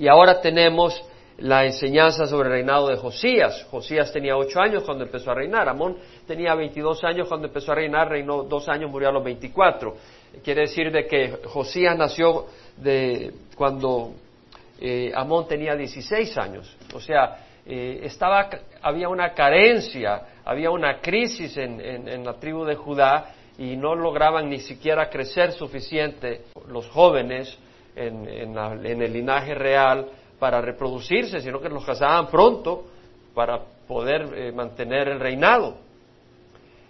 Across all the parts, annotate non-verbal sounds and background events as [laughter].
Y ahora tenemos la enseñanza sobre el reinado de Josías. Josías tenía ocho años cuando empezó a reinar. Amón tenía 22 años cuando empezó a reinar, reinó dos años, murió a los 24. Quiere decir de que Josías nació de cuando eh, Amón tenía 16 años. O sea, eh, estaba, había una carencia, había una crisis en, la tribu de Judá y no lograban ni siquiera crecer suficiente los jóvenes en, el linaje real para reproducirse, sino que los casaban pronto para poder eh, mantener el reinado.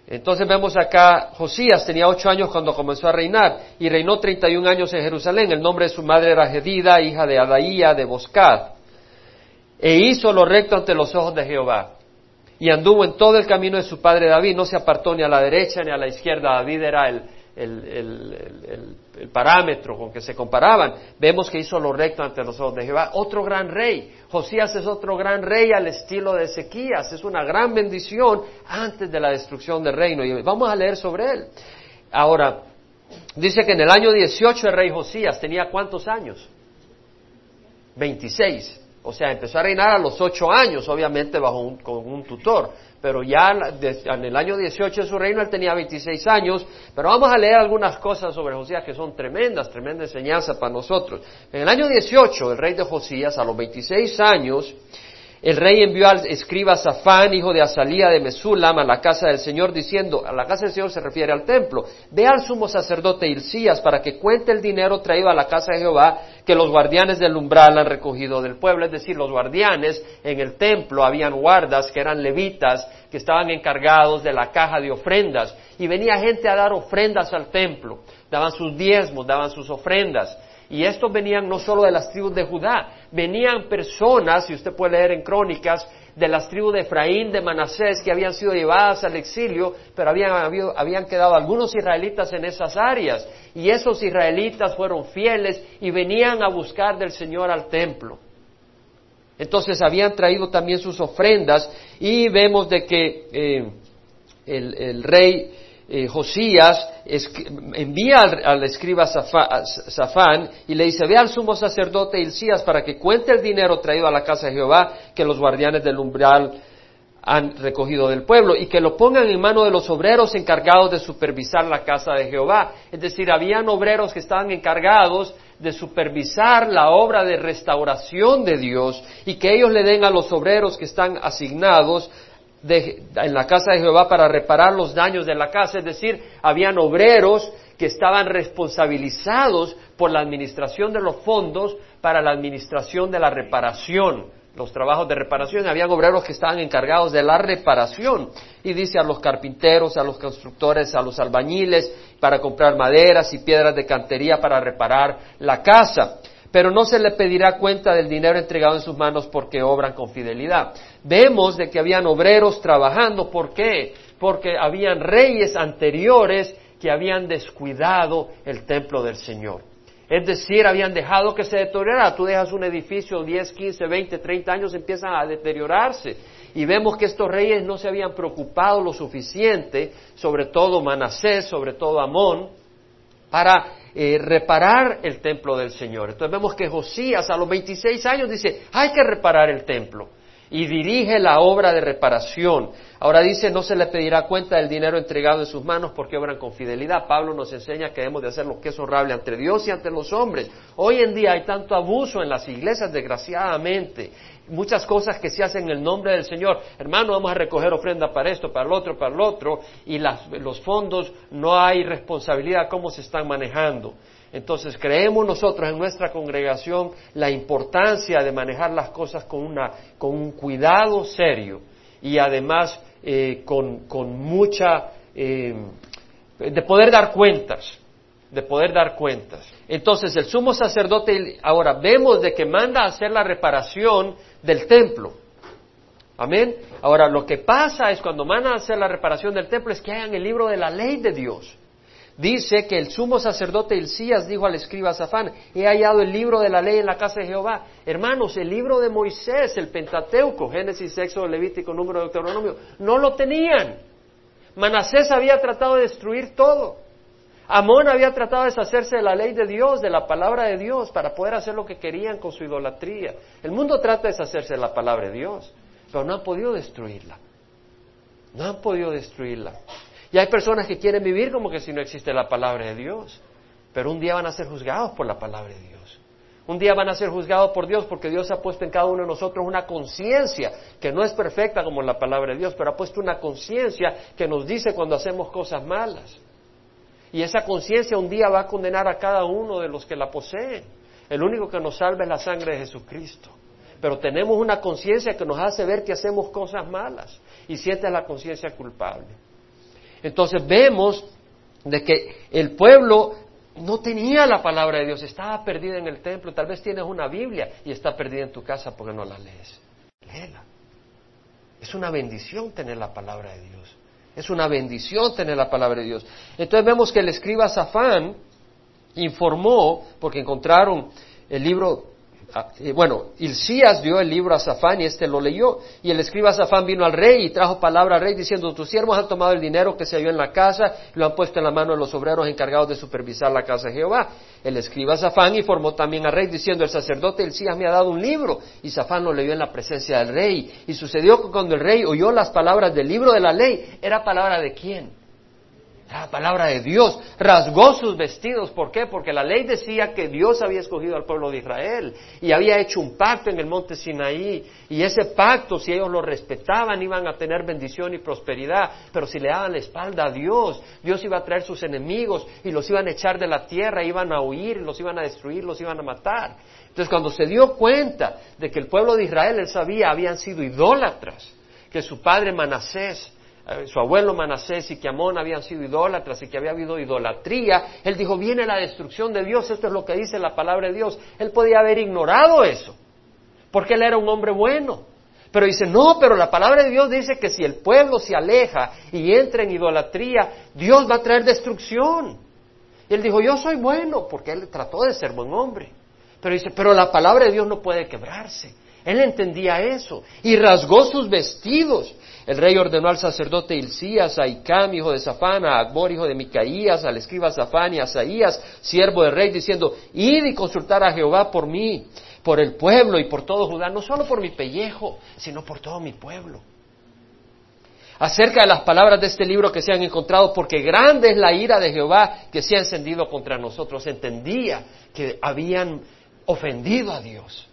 Entonces vemos acá, Josías tenía ocho años cuando comenzó a reinar y reinó treinta y un años en Jerusalén. El nombre de su madre era Gedida, hija de Adaía de Boscad. E hizo lo recto ante los ojos de Jehová. Y anduvo en todo el camino de su padre David, no se apartó ni a la derecha ni a la izquierda. David era el, el, parámetro con que se comparaban, vemos que hizo lo recto ante los de Jehová. Otro gran rey. Josías es otro gran rey al estilo de Ezequías. Es una gran bendición antes de la destrucción del reino. Y vamos a leer sobre él. Ahora, dice que en el año 18 el rey Josías tenía cuántos años? 26. O sea, empezó a reinar a los ocho años, obviamente bajo un, con un tutor pero ya en el año 18 de su reino él tenía 26 años, pero vamos a leer algunas cosas sobre Josías que son tremendas, tremenda enseñanza para nosotros. En el año 18, el rey de Josías, a los 26 años, el rey envió al escriba Safán, hijo de Azalía de Mesulam, a la casa del Señor, diciendo, a la casa del Señor se refiere al templo, ve al sumo sacerdote Hilcías para que cuente el dinero traído a la casa de Jehová que los guardianes del umbral han recogido del pueblo. Es decir, los guardianes en el templo habían guardas que eran levitas, que estaban encargados de la caja de ofrendas, y venía gente a dar ofrendas al templo, daban sus diezmos, daban sus ofrendas. Y estos venían no solo de las tribus de Judá, venían personas, si usted puede leer en crónicas, de las tribus de Efraín, de Manasés, que habían sido llevadas al exilio, pero habían, habían quedado algunos israelitas en esas áreas. Y esos israelitas fueron fieles y venían a buscar del Señor al templo. Entonces habían traído también sus ofrendas y vemos de que eh, el rey eh, Josías envía al, escriba Safán y le dice, ve al sumo sacerdote Hilcías para que cuente el dinero traído a la casa de Jehová que los guardianes del umbral han recogido del pueblo y que lo pongan en mano de los obreros encargados de supervisar la casa de Jehová. Es decir, habían obreros que estaban encargados de supervisar la obra de restauración de Dios y que ellos le den a los obreros que están asignados en la casa de Jehová para reparar los daños de la casa, es decir, habían obreros que estaban responsabilizados por la administración de los fondos para la administración de la reparación, los trabajos de reparación, habían obreros que estaban encargados de la reparación, y dice a los carpinteros, a los constructores, a los albañiles, para comprar maderas y piedras de cantería para reparar la casa pero no se le pedirá cuenta del dinero entregado en sus manos porque obran con fidelidad. Vemos de que habían obreros trabajando, ¿por qué? Porque habían reyes anteriores que habían descuidado el templo del Señor. Es decir, habían dejado que se deteriorara. Tú dejas un edificio 10, 15, 20, 30 años, empiezan a deteriorarse. Y vemos que estos reyes no se habían preocupado lo suficiente, sobre todo Manasés, sobre todo Amón, para eh, reparar el templo del Señor. Entonces vemos que Josías a los 26 años dice, hay que reparar el templo y dirige la obra de reparación. Ahora dice, no se le pedirá cuenta del dinero entregado en sus manos porque obran con fidelidad. Pablo nos enseña que debemos de hacer lo que es honrable ante Dios y ante los hombres. Hoy en día hay tanto abuso en las iglesias, desgraciadamente, muchas cosas que se hacen en el nombre del Señor. Hermano, vamos a recoger ofrenda para esto, para el otro, para el otro, y los fondos no hay responsabilidad cómo se están manejando. Entonces creemos nosotros en nuestra congregación la importancia de manejar las cosas con, una, con un cuidado serio y además eh, con, con, mucha... Eh, de poder dar cuentas, de poder dar cuentas. Entonces el sumo sacerdote ahora vemos de que manda a hacer la reparación del templo. Amén. Ahora, lo que pasa es cuando van a hacer la reparación del templo es que hagan el libro de la ley de Dios. Dice que el sumo sacerdote Hilcías dijo al escriba Safán, he hallado el libro de la ley en la casa de Jehová. Hermanos, el libro de Moisés, el Pentateuco, Génesis, Sexo, Levítico, Número, de Deuteronomio, no lo tenían. Manasés había tratado de destruir todo. Amón había tratado de deshacerse de la ley de Dios, de la palabra de Dios, para poder hacer lo que querían con su idolatría. El mundo trata de deshacerse de la palabra de Dios, pero no han podido destruirla. No han podido destruirla. Y hay personas que quieren vivir como que si no existe la palabra de Dios, pero un día van a ser juzgados por la palabra de Dios. Un día van a ser juzgados por Dios porque Dios ha puesto en cada uno de nosotros una conciencia que no es perfecta como la palabra de Dios, pero ha puesto una conciencia que nos dice cuando hacemos cosas malas. Y esa conciencia un día va a condenar a cada uno de los que la poseen. El único que nos salva es la sangre de Jesucristo. Pero tenemos una conciencia que nos hace ver que hacemos cosas malas y siente la conciencia culpable. Entonces vemos de que el pueblo no tenía la palabra de Dios, estaba perdida en el templo. Tal vez tienes una Biblia y está perdida en tu casa porque no la lees. Léela. Es una bendición tener la palabra de Dios. Es una bendición tener la palabra de Dios. Entonces vemos que el escriba Safán informó, porque encontraron el libro bueno, Ilcías dio el libro a Safán y este lo leyó. Y el escriba Safán vino al rey y trajo palabra al rey diciendo, tus siervos han tomado el dinero que se halló en la casa y lo han puesto en la mano de los obreros encargados de supervisar la casa de Jehová. El escriba Safán informó también al rey diciendo, el sacerdote Ilcías me ha dado un libro. Y Safán lo leyó en la presencia del rey. Y sucedió que cuando el rey oyó las palabras del libro de la ley, ¿era palabra de quién? La palabra de Dios. Rasgó sus vestidos. ¿Por qué? Porque la ley decía que Dios había escogido al pueblo de Israel y había hecho un pacto en el monte Sinaí. Y ese pacto, si ellos lo respetaban, iban a tener bendición y prosperidad. Pero si le daban la espalda a Dios, Dios iba a traer sus enemigos y los iban a echar de la tierra, iban a huir, los iban a destruir, los iban a matar. Entonces, cuando se dio cuenta de que el pueblo de Israel, él sabía, habían sido idólatras, que su padre Manasés eh, su abuelo Manasés y que Amón habían sido idólatras y que había habido idolatría, él dijo, viene la destrucción de Dios, esto es lo que dice la palabra de Dios. Él podía haber ignorado eso, porque él era un hombre bueno. Pero dice, no, pero la palabra de Dios dice que si el pueblo se aleja y entra en idolatría, Dios va a traer destrucción. Y él dijo, yo soy bueno, porque él trató de ser buen hombre. Pero dice, pero la palabra de Dios no puede quebrarse. Él entendía eso y rasgó sus vestidos el rey ordenó al sacerdote Hilcías, a Icam, hijo de Safán, a Agbor, hijo de Micaías, al escriba Safán y a Saías, siervo del rey, diciendo, id y consultar a Jehová por mí, por el pueblo y por todo Judá, no solo por mi pellejo, sino por todo mi pueblo. Acerca de las palabras de este libro que se han encontrado, porque grande es la ira de Jehová que se ha encendido contra nosotros. Entendía que habían ofendido a Dios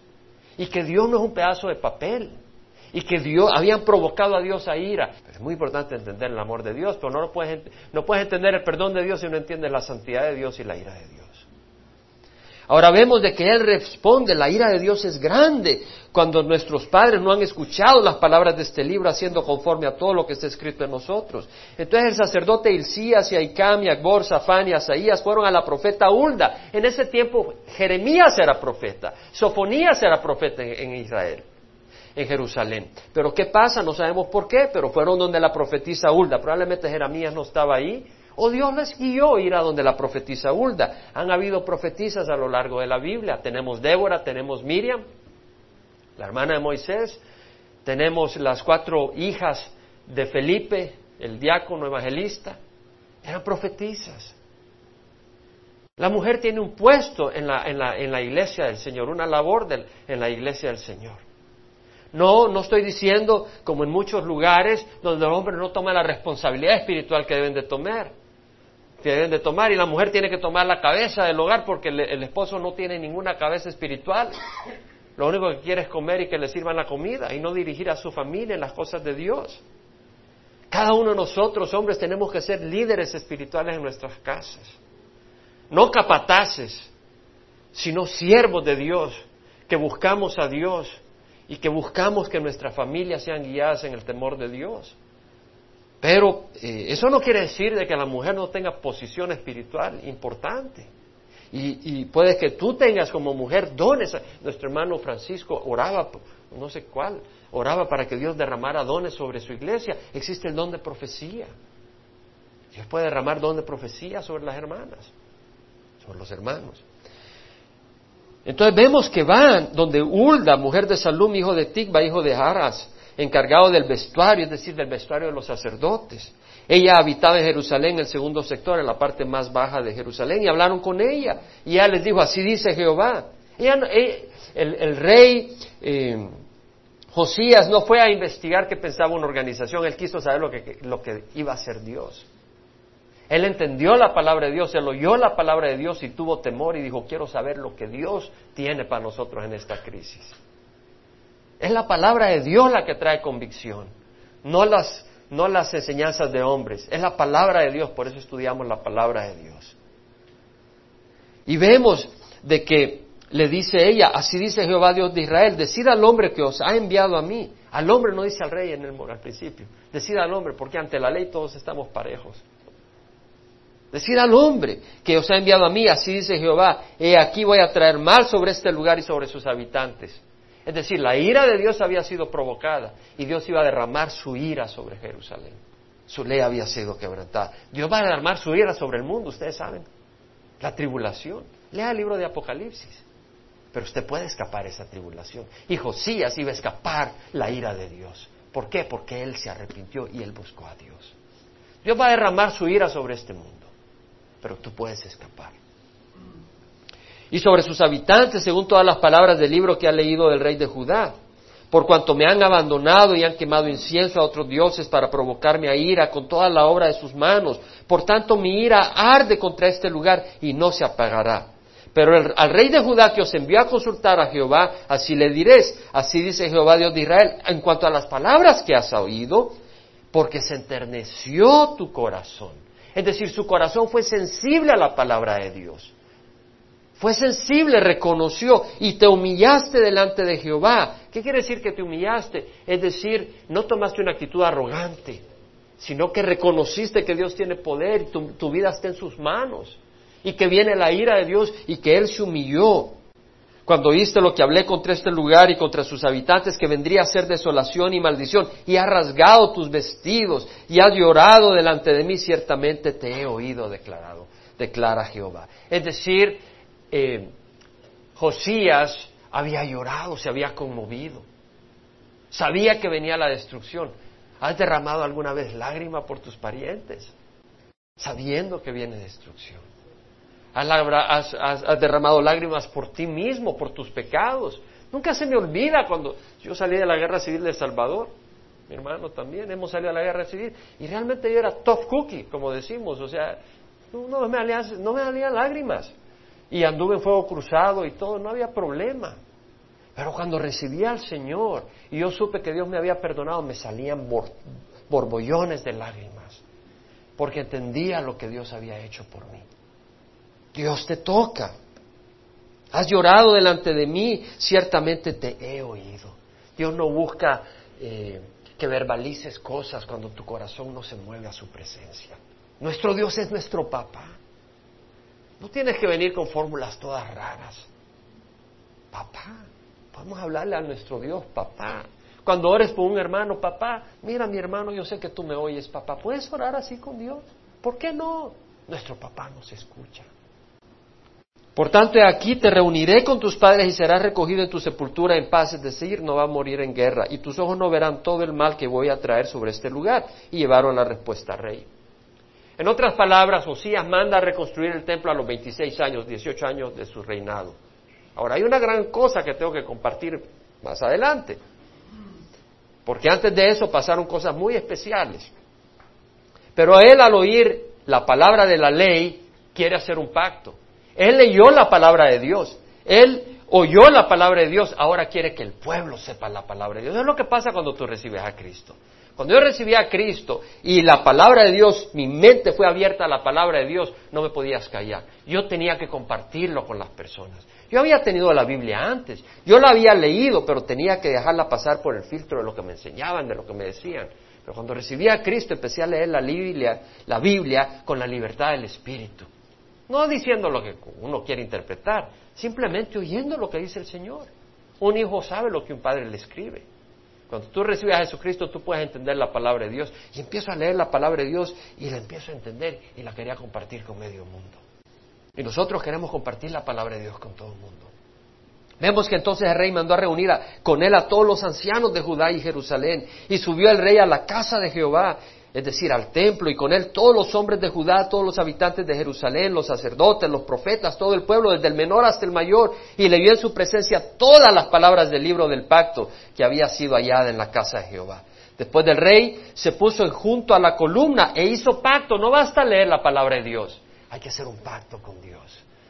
y que Dios no es un pedazo de papel y que Dios, habían provocado a Dios a ira. es muy importante entender el amor de Dios, pero no, puedes, no puedes entender el perdón de Dios si no entiendes la santidad de Dios y la ira de Dios. Ahora vemos de que Él responde, la ira de Dios es grande cuando nuestros padres no han escuchado las palabras de este libro haciendo conforme a todo lo que está escrito en nosotros. Entonces el sacerdote Hilcías y Aicam y Agbor, Safán y Asaías fueron a la profeta Hulda. En ese tiempo Jeremías era profeta, Sofonías era profeta en Israel en Jerusalén. Pero ¿qué pasa? No sabemos por qué, pero fueron donde la profetisa Hulda. Probablemente Jeremías no estaba ahí. O Dios les guió ir a donde la profetisa Hulda. Han habido profetisas a lo largo de la Biblia. Tenemos Débora, tenemos Miriam, la hermana de Moisés. Tenemos las cuatro hijas de Felipe, el diácono evangelista. Eran profetisas. La mujer tiene un puesto en la, en la iglesia del Señor, una labor en la iglesia del Señor. No, no estoy diciendo como en muchos lugares donde los hombres no toman la responsabilidad espiritual que deben de tomar, que deben de tomar y la mujer tiene que tomar la cabeza del hogar porque el, esposo no tiene ninguna cabeza espiritual. Lo único que quiere es comer y que le sirvan la comida y no dirigir a su familia en las cosas de Dios. Cada uno de nosotros, hombres, tenemos que ser líderes espirituales en nuestras casas. No capataces, sino siervos de Dios, que buscamos a Dios y que buscamos que nuestras familias sean guiadas en el temor de Dios. Pero eh, eso no quiere decir de que la mujer no tenga posición espiritual importante. Y, puede que tú tengas como mujer dones. Nuestro hermano Francisco oraba, no sé cuál, oraba para que Dios derramara dones sobre su iglesia. Existe el don de profecía. Dios puede derramar don de profecía sobre las hermanas, sobre los hermanos. Entonces vemos que van donde Hulda, mujer de Salum, hijo de Tigba, hijo de Haras, encargado del vestuario, es decir, del vestuario de los sacerdotes. Ella habitaba en Jerusalén, en el segundo sector, en la parte más baja de Jerusalén, y hablaron con ella. Y ella les dijo, así dice Jehová. Eh, el, rey eh, Josías no fue a investigar qué pensaba una organización, él quiso saber lo que, lo que iba a hacer Dios. Él entendió la palabra de Dios, él oyó la palabra de Dios y tuvo temor y dijo, quiero saber lo que Dios tiene para nosotros en esta crisis. Es la palabra de Dios la que trae convicción, no las, no las enseñanzas de hombres, es la palabra de Dios, por eso estudiamos la palabra de Dios. Y vemos de que le dice ella, así dice Jehová Dios de Israel, decid al hombre que os ha enviado a mí, al hombre no dice al rey en el, al principio, decid al hombre, porque ante la ley todos estamos parejos. Decir al hombre que os ha enviado a mí, así dice Jehová, he aquí voy a traer mal sobre este lugar y sobre sus habitantes. Es decir, la ira de Dios había sido provocada y Dios iba a derramar su ira sobre Jerusalén. Su ley había sido quebrantada. Dios va a derramar su ira sobre el mundo, ustedes saben. La tribulación. Lea el libro de Apocalipsis. Pero usted puede escapar esa tribulación. Y Josías iba a escapar la ira de Dios. ¿Por qué? Porque él se arrepintió y él buscó a Dios. Dios va a derramar su ira sobre este mundo pero tú puedes escapar. Y sobre sus habitantes, según todas las palabras del libro que ha leído del rey de Judá, por cuanto me han abandonado y han quemado incienso a otros dioses para provocarme a ira con toda la obra de sus manos. Por tanto, mi ira arde contra este lugar y no se apagará. Pero al rey de Judá que os envió a consultar a Jehová, así le diréis, así dice Jehová Dios de Israel, en cuanto a las palabras que has oído, porque se enterneció tu corazón es decir, su corazón fue sensible a la palabra de Dios. Fue sensible, reconoció y te humillaste delante de Jehová. ¿Qué quiere decir que te humillaste? Es decir, no tomaste una actitud arrogante, sino que reconociste que Dios tiene poder y tu, tu vida está en sus manos y que viene la ira de Dios y que Él se humilló cuando oíste lo que hablé contra este lugar y contra sus habitantes, que vendría a ser desolación y maldición, y has rasgado tus vestidos, y has llorado delante de mí, ciertamente te he oído declarado, declara Jehová. Es decir, eh, Josías había llorado, se había conmovido, sabía que venía la destrucción. ¿Has derramado alguna vez lágrima por tus parientes, sabiendo que viene destrucción? Has, derramado lágrimas por ti mismo, por tus pecados. Nunca se me olvida cuando yo salí de la guerra civil de Salvador, mi hermano también, hemos salido a la guerra civil, y realmente yo era tough cookie, como decimos, o sea, no, me me lágrimas. Y anduve en fuego cruzado y todo, no había problema. Pero cuando recibí al Señor y yo supe que Dios me había perdonado, me salían borbollones de lágrimas, porque entendía lo que Dios había hecho por mí. Dios te toca. Has llorado delante de mí, ciertamente te he oído. Dios no busca eh, que verbalices cosas cuando tu corazón no se mueve a su presencia. Nuestro Dios es nuestro papá. No tienes que venir con fórmulas todas raras. Papá, podemos hablarle a nuestro Dios, papá. Cuando ores por un hermano, papá, mira mi hermano, yo sé que tú me oyes, papá. ¿Puedes orar así con Dios? ¿Por qué no? Nuestro papá nos escucha. Por tanto, aquí te reuniré con tus padres y serás recogido en tu sepultura en paz, es decir, no va a morir en guerra, y tus ojos no verán todo el mal que voy a traer sobre este lugar. Y llevaron la respuesta al rey. En otras palabras, Josías manda a reconstruir el templo a los 26 años, 18 años de su reinado. Ahora, hay una gran cosa que tengo que compartir más adelante, porque antes de eso pasaron cosas muy especiales. Pero él al oír la palabra de la ley quiere hacer un pacto. Él leyó la palabra de Dios. Él oyó la palabra de Dios. Ahora quiere que el pueblo sepa la palabra de Dios. Es lo que pasa cuando tú recibes a Cristo. Cuando yo recibí a Cristo y la palabra de Dios, mi mente fue abierta a la palabra de Dios, no me podías callar. Yo tenía que compartirlo con las personas. Yo había tenido la Biblia antes, yo la había leído, pero tenía que dejarla pasar por el filtro de lo que me enseñaban, de lo que me decían. Pero cuando recibí a Cristo empecé a leer la Biblia, la Biblia con la libertad del Espíritu. No diciendo lo que uno quiere interpretar, simplemente oyendo lo que dice el Señor. Un hijo sabe lo que un padre le escribe. Cuando tú recibes a Jesucristo, tú puedes entender la palabra de Dios. Y empiezo a leer la palabra de Dios y la empiezo a entender y la quería compartir con medio mundo. Y nosotros queremos compartir la palabra de Dios con todo el mundo. Vemos que entonces el rey mandó a reunir con él a todos los ancianos de Judá y Jerusalén. Y subió el rey a la casa de Jehová es decir, al templo, y con él todos los hombres de Judá, todos los habitantes de Jerusalén, los sacerdotes, los profetas, todo el pueblo, desde el menor hasta el mayor, y leyó en su presencia todas las palabras del libro del pacto que había sido hallada en la casa de Jehová. Después del rey se puso junto a la columna e hizo pacto. No basta leer la palabra de Dios, hay que hacer un pacto con Dios.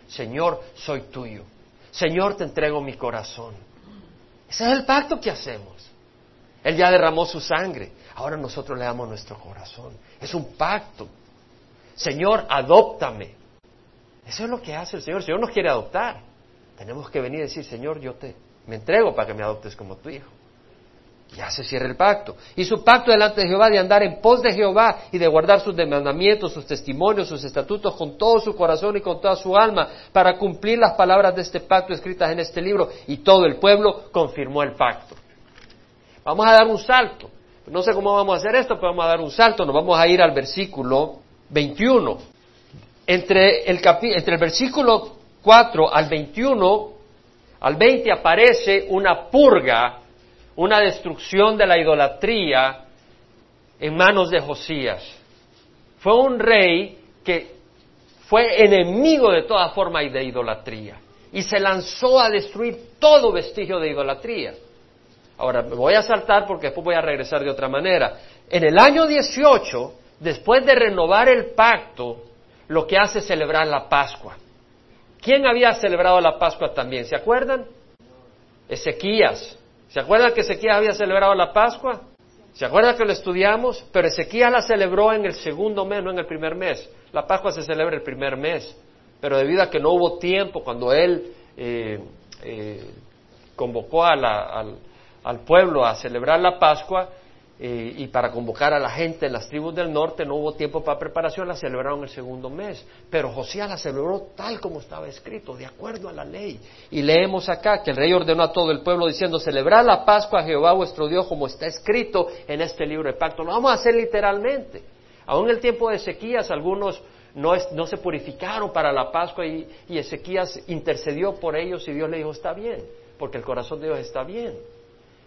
Señor, soy tuyo. Señor, te entrego mi corazón. Ese es el pacto que hacemos. Él ya derramó su sangre. Ahora nosotros le damos nuestro corazón. Es un pacto. Señor, adóptame. Eso es lo que hace el Señor. El Señor nos quiere adoptar. Tenemos que venir y decir, Señor, yo te me entrego para que me adoptes como tu hijo. Ya se cierra el pacto. Y su pacto delante de Jehová de andar en pos de Jehová y de guardar sus mandamientos, sus testimonios, sus estatutos con todo su corazón y con toda su alma para cumplir las palabras de este pacto escritas en este libro. Y todo el pueblo confirmó el pacto. Vamos a dar un salto. No sé cómo vamos a hacer esto, pero vamos a dar un salto. Nos vamos a ir al versículo 21. Entre el, entre el versículo 4 al 21, al 20 aparece una purga una destrucción de la idolatría en manos de Josías. Fue un rey que fue enemigo de toda forma de idolatría y se lanzó a destruir todo vestigio de idolatría. Ahora, me voy a saltar porque después voy a regresar de otra manera. En el año 18, después de renovar el pacto, lo que hace es celebrar la Pascua. ¿Quién había celebrado la Pascua también? ¿Se acuerdan? Ezequías. ¿Se acuerdan que Ezequías había celebrado la Pascua? ¿Se acuerdan que lo estudiamos? Pero Ezequías la celebró en el segundo mes, no en el primer mes. La Pascua se celebra el primer mes. Pero debido a que no hubo tiempo cuando él eh, eh, convocó al, al pueblo a celebrar la Pascua, eh, y para convocar a la gente en las tribus del norte no hubo tiempo para preparación, la celebraron el segundo mes. Pero Josías la celebró tal como estaba escrito, de acuerdo a la ley. Y leemos acá que el rey ordenó a todo el pueblo diciendo, celebrad la Pascua a Jehová vuestro Dios como está escrito en este libro de pacto. Lo vamos a hacer literalmente. Aún en el tiempo de Ezequías algunos no, no, se purificaron para la Pascua y, y Ezequías intercedió por ellos y Dios le dijo, está bien, porque el corazón de Dios está bien.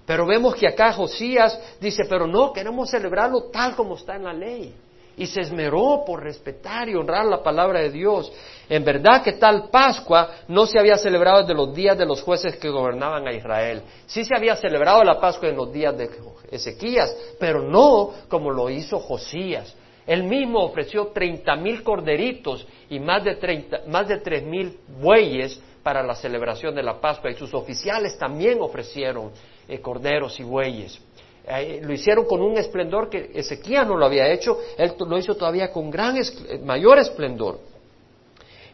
Pero vemos que acá Josías dice, pero no, queremos celebrarlo tal como está en la ley. Y se esmeró por respetar y honrar la palabra de Dios. En verdad que tal Pascua no se había celebrado desde los días de los jueces que gobernaban a Israel. Sí se había celebrado la Pascua en los días de Ezequías, pero no como lo hizo Josías. Él mismo ofreció treinta mil corderitos y más de, 30, más de tres mil bueyes para la celebración de la Pascua y sus oficiales también ofrecieron eh, corderos y bueyes. Eh, lo hicieron con un esplendor que Ezequiel no lo había hecho, él lo hizo todavía con gran eh, mayor esplendor.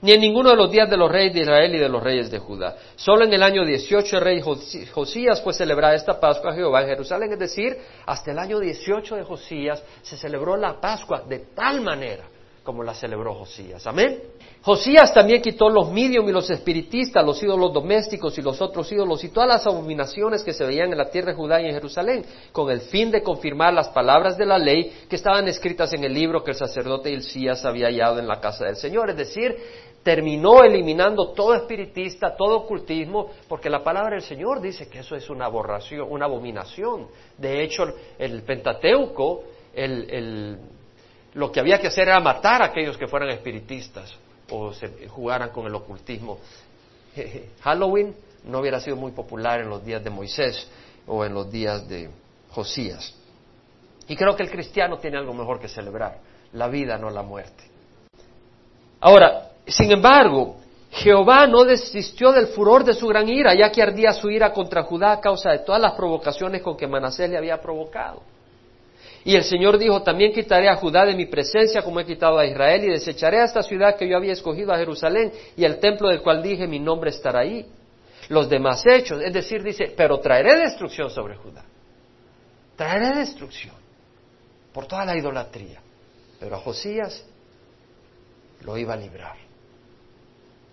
Ni en ninguno de los días de los reyes de Israel y de los reyes de Judá. Solo en el año 18 el rey Josías fue celebrada esta Pascua a Jehová en Jerusalén, es decir, hasta el año 18 de Josías se celebró la Pascua de tal manera como la celebró Josías. Amén. Josías también quitó los medium y los espiritistas, los ídolos domésticos y los otros ídolos y todas las abominaciones que se veían en la tierra de Judá y en Jerusalén, con el fin de confirmar las palabras de la ley que estaban escritas en el libro que el sacerdote Hilcías había hallado en la casa del Señor. Es decir, terminó eliminando todo espiritista, todo ocultismo, porque la palabra del Señor dice que eso es una aborración, una abominación. De hecho, el Pentateuco, el lo que había que hacer era matar a aquellos que fueran espiritistas o se jugaran con el ocultismo. [laughs] Halloween no hubiera sido muy popular en los días de Moisés o en los días de Josías. Y creo que el cristiano tiene algo mejor que celebrar, la vida, no la muerte. Ahora, sin embargo, Jehová no desistió del furor de su gran ira, ya que ardía su ira contra Judá a causa de todas las provocaciones con que Manasés le había provocado. Y el Señor dijo, también quitaré a Judá de mi presencia como he quitado a Israel y desecharé a esta ciudad que yo había escogido a Jerusalén y el templo del cual dije mi nombre estará ahí. Los demás hechos, es decir, dice, pero traeré destrucción sobre Judá. Traeré destrucción por toda la idolatría. Pero a Josías lo iba a librar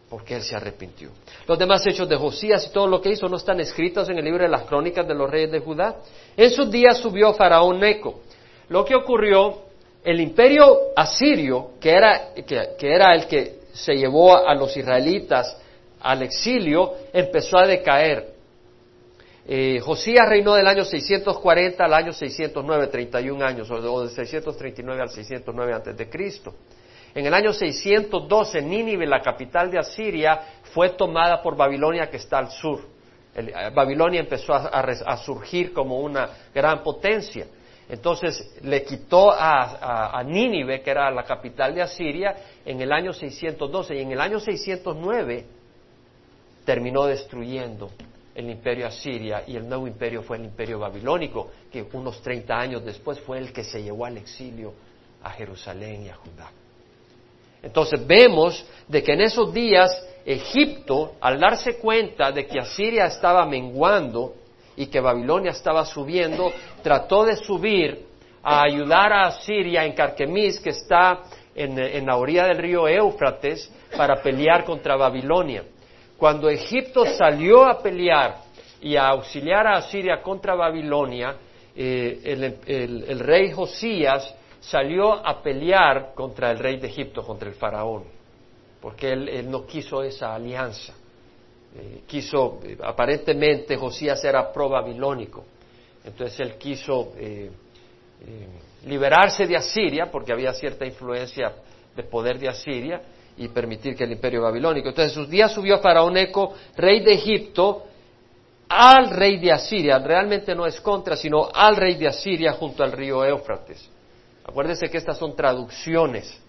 porque él se arrepintió. Los demás hechos de Josías y todo lo que hizo no están escritos en el libro de las crónicas de los reyes de Judá. En sus días subió Faraón Neco lo que ocurrió, el imperio asirio, que era, que, era el que se llevó a los israelitas al exilio, empezó a decaer. Eh, Josías reinó del año 640 al año 609, 31 años, o de 639 al 609 antes de Cristo. En el año 612, Nínive, la capital de Asiria, fue tomada por Babilonia, que está al sur. Eh, Babilonia empezó a, surgir como una gran potencia. Entonces le quitó a, Nínive, que era la capital de Asiria, en el año 612 y en el año 609 terminó destruyendo el imperio asiria y el nuevo imperio fue el imperio babilónico, que unos 30 años después fue el que se llevó al exilio a Jerusalén y a Judá. Entonces vemos de que en esos días Egipto, al darse cuenta de que Asiria estaba menguando y que Babilonia estaba subiendo, trató de subir a ayudar a Asiria en Carquemis, que está en, en la orilla del río Éufrates, para pelear contra Babilonia. Cuando Egipto salió a pelear y a auxiliar a Asiria contra Babilonia, eh, el, rey Josías salió a pelear contra el rey de Egipto, contra el faraón, porque él, no quiso esa alianza. Eh, quiso, eh, aparentemente Josías era pro-babilónico, entonces él quiso eh, liberarse de Asiria, porque había cierta influencia de poder de Asiria, y permitir que el imperio babilónico. Entonces sus días subió Faraón Eco, rey de Egipto, al rey de Asiria, realmente no es contra, sino al rey de Asiria junto al río Éufrates. Acuérdense que estas son traducciones,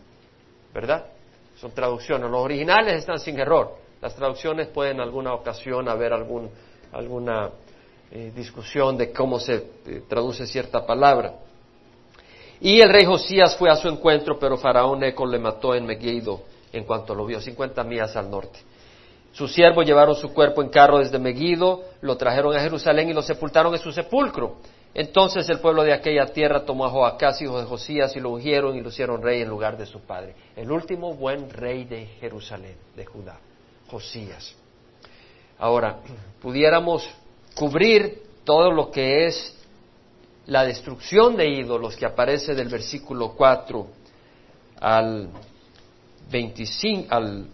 ¿verdad? Son traducciones. Los originales están sin error. Las traducciones pueden en alguna ocasión haber alguna eh, discusión de cómo se eh, traduce cierta palabra. Y el rey Josías fue a su encuentro, pero Faraón Eco le mató en Megiddo en cuanto lo vio, 50 millas al norte. Sus siervos llevaron su cuerpo en carro desde Megiddo, lo trajeron a Jerusalén y lo sepultaron en su sepulcro. Entonces el pueblo de aquella tierra tomó a Joacás, hijo de Josías, y lo ungieron y lo hicieron rey en lugar de su padre. El último buen rey de Jerusalén, de Judá, Josías. Ahora, pudiéramos cubrir todo lo que es la destrucción de ídolos que aparece del versículo 4 al, 25, al,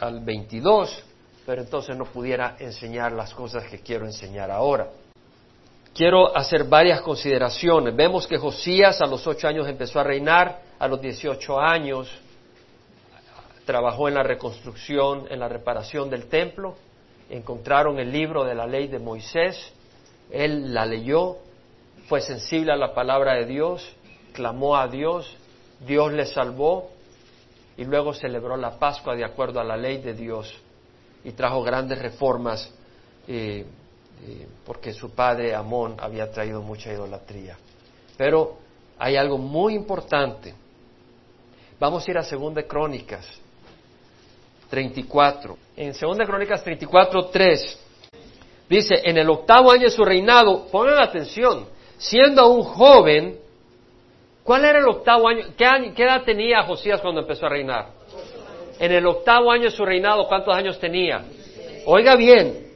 al 22, pero entonces no pudiera enseñar las cosas que quiero enseñar ahora quiero hacer varias consideraciones. Vemos que Josías a los ocho años empezó a reinar, a los dieciocho años trabajó en la reconstrucción, en la reparación del templo, encontraron el libro de la ley de Moisés, él la leyó, fue sensible a la palabra de Dios, clamó a Dios, Dios le salvó y luego celebró la Pascua de acuerdo a la ley de Dios y trajo grandes reformas. Eh, porque su padre Amón había traído mucha idolatría. Pero hay algo muy importante. Vamos a ir a Segunda Crónicas 34. En Segunda Crónicas 34, 3 dice, en el octavo año de su reinado, pongan atención, siendo aún joven, ¿cuál era el octavo año? ¿Qué, ¿Qué edad tenía Josías cuando empezó a reinar? En el octavo año de su reinado, ¿cuántos años tenía? Oiga bien,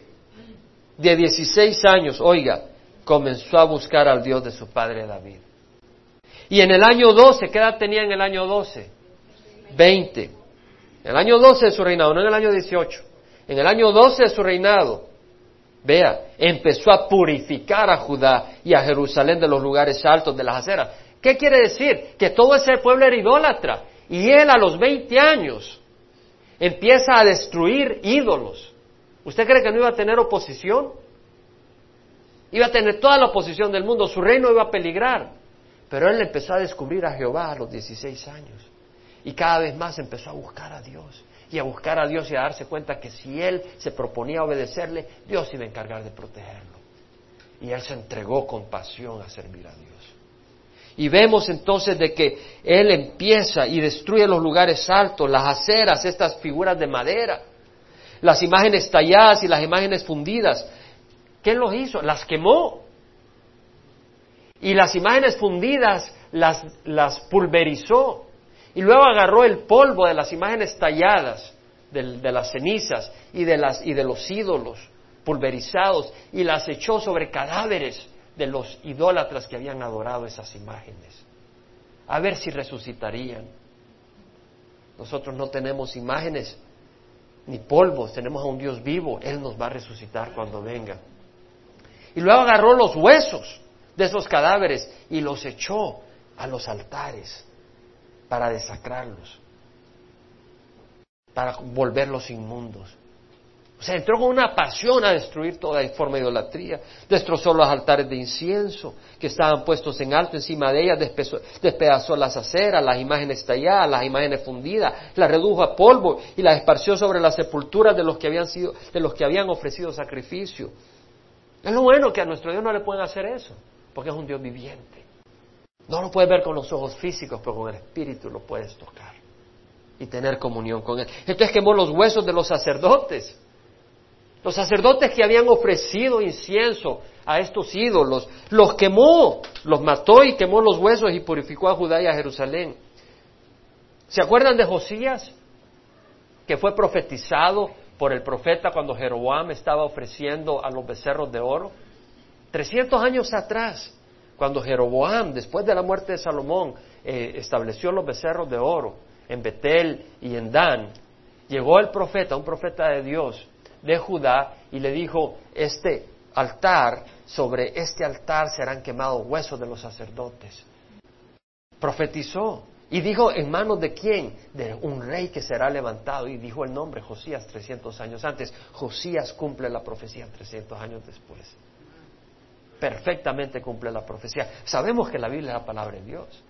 de 16 años, oiga, comenzó a buscar al Dios de su padre David. Y en el año 12, ¿qué edad tenía en el año 12? 20. En el año 12 de su reinado, no en el año 18. En el año 12 de su reinado, vea, empezó a purificar a Judá y a Jerusalén de los lugares altos, de las aceras. ¿Qué quiere decir? Que todo ese pueblo era idólatra. Y él a los 20 años empieza a destruir ídolos. ¿Usted cree que no iba a tener oposición? Iba a tener toda la oposición del mundo, su reino iba a peligrar. Pero él empezó a descubrir a Jehová a los 16 años. Y cada vez más empezó a buscar a Dios. Y a buscar a Dios y a darse cuenta que si él se proponía obedecerle, Dios iba a encargar de protegerlo. Y él se entregó con pasión a servir a Dios. Y vemos entonces de que él empieza y destruye los lugares altos, las aceras, estas figuras de madera las imágenes talladas y las imágenes fundidas. ¿Qué los hizo? Las quemó. Y las imágenes fundidas las, las pulverizó. Y luego agarró el polvo de las imágenes talladas, de, las cenizas y de, las, y de los ídolos pulverizados y las echó sobre cadáveres de los idólatras que habían adorado esas imágenes. A ver si resucitarían. Nosotros no tenemos imágenes ni polvos, tenemos a un Dios vivo, Él nos va a resucitar cuando venga. Y luego agarró los huesos de esos cadáveres y los echó a los altares para desacrarlos, para volverlos inmundos. O sea, entró con una pasión a destruir toda forma de idolatría. Destrozó los altares de incienso que estaban puestos en alto encima de ellas, despedazó las aceras, las imágenes talladas, las imágenes fundidas, las redujo a polvo y las esparció sobre las sepulturas de los que habían sido, de los que habían ofrecido sacrificio. Es lo bueno que a nuestro Dios no le pueden hacer eso, porque es un Dios viviente. No lo puedes ver con los ojos físicos, pero con el espíritu lo puedes tocar y tener comunión con Él. Entonces quemó los huesos de los sacerdotes los sacerdotes que habían ofrecido incienso a estos ídolos, los quemó, los mató y quemó los huesos y purificó a Judá y a Jerusalén. ¿Se acuerdan de Josías? Que fue profetizado por el profeta cuando Jeroboam estaba ofreciendo a los becerros de oro. Trescientos años atrás, cuando Jeroboam, después de la muerte de Salomón, eh, estableció los becerros de oro en Betel y en Dan, llegó el profeta, un profeta de Dios, de Judá y le dijo, este altar, sobre este altar serán quemados huesos de los sacerdotes. Profetizó y dijo, ¿en manos de quién? De un rey que será levantado. Y dijo el nombre Josías 300 años antes. Josías cumple la profecía 300 años después. Perfectamente cumple la profecía. Sabemos que la Biblia es la palabra de Dios